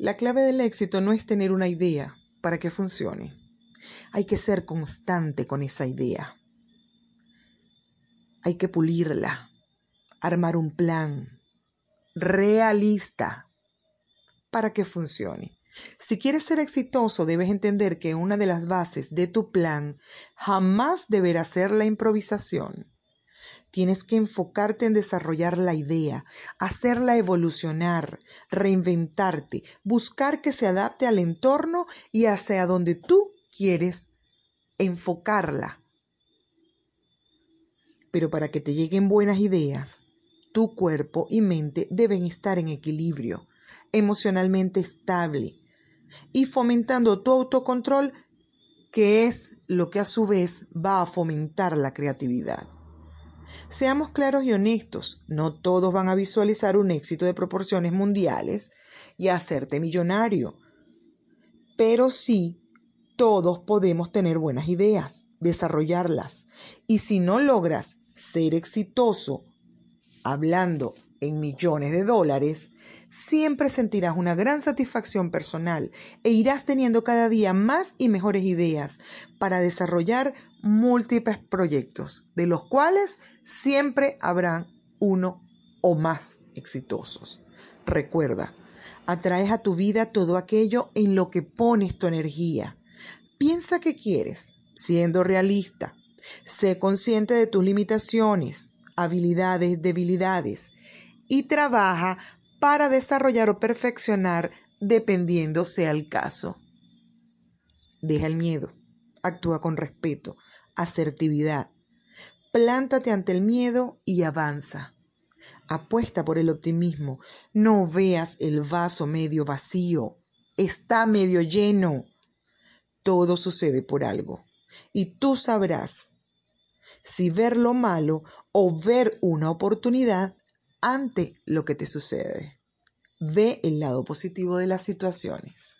La clave del éxito no es tener una idea para que funcione. Hay que ser constante con esa idea. Hay que pulirla, armar un plan realista para que funcione. Si quieres ser exitoso, debes entender que una de las bases de tu plan jamás deberá ser la improvisación. Tienes que enfocarte en desarrollar la idea, hacerla evolucionar, reinventarte, buscar que se adapte al entorno y hacia donde tú quieres enfocarla. Pero para que te lleguen buenas ideas, tu cuerpo y mente deben estar en equilibrio, emocionalmente estable y fomentando tu autocontrol, que es lo que a su vez va a fomentar la creatividad. Seamos claros y honestos, no todos van a visualizar un éxito de proporciones mundiales y hacerte millonario, pero sí todos podemos tener buenas ideas, desarrollarlas, y si no logras ser exitoso hablando en millones de dólares, siempre sentirás una gran satisfacción personal e irás teniendo cada día más y mejores ideas para desarrollar múltiples proyectos, de los cuales siempre habrán uno o más exitosos. Recuerda, atraes a tu vida todo aquello en lo que pones tu energía. Piensa que quieres, siendo realista. Sé consciente de tus limitaciones, habilidades, debilidades y trabaja para desarrollar o perfeccionar dependiendo sea el caso. Deja el miedo, actúa con respeto, asertividad. Plántate ante el miedo y avanza. Apuesta por el optimismo. No veas el vaso medio vacío. Está medio lleno. Todo sucede por algo. Y tú sabrás si ver lo malo o ver una oportunidad ante lo que te sucede. Ve el lado positivo de las situaciones.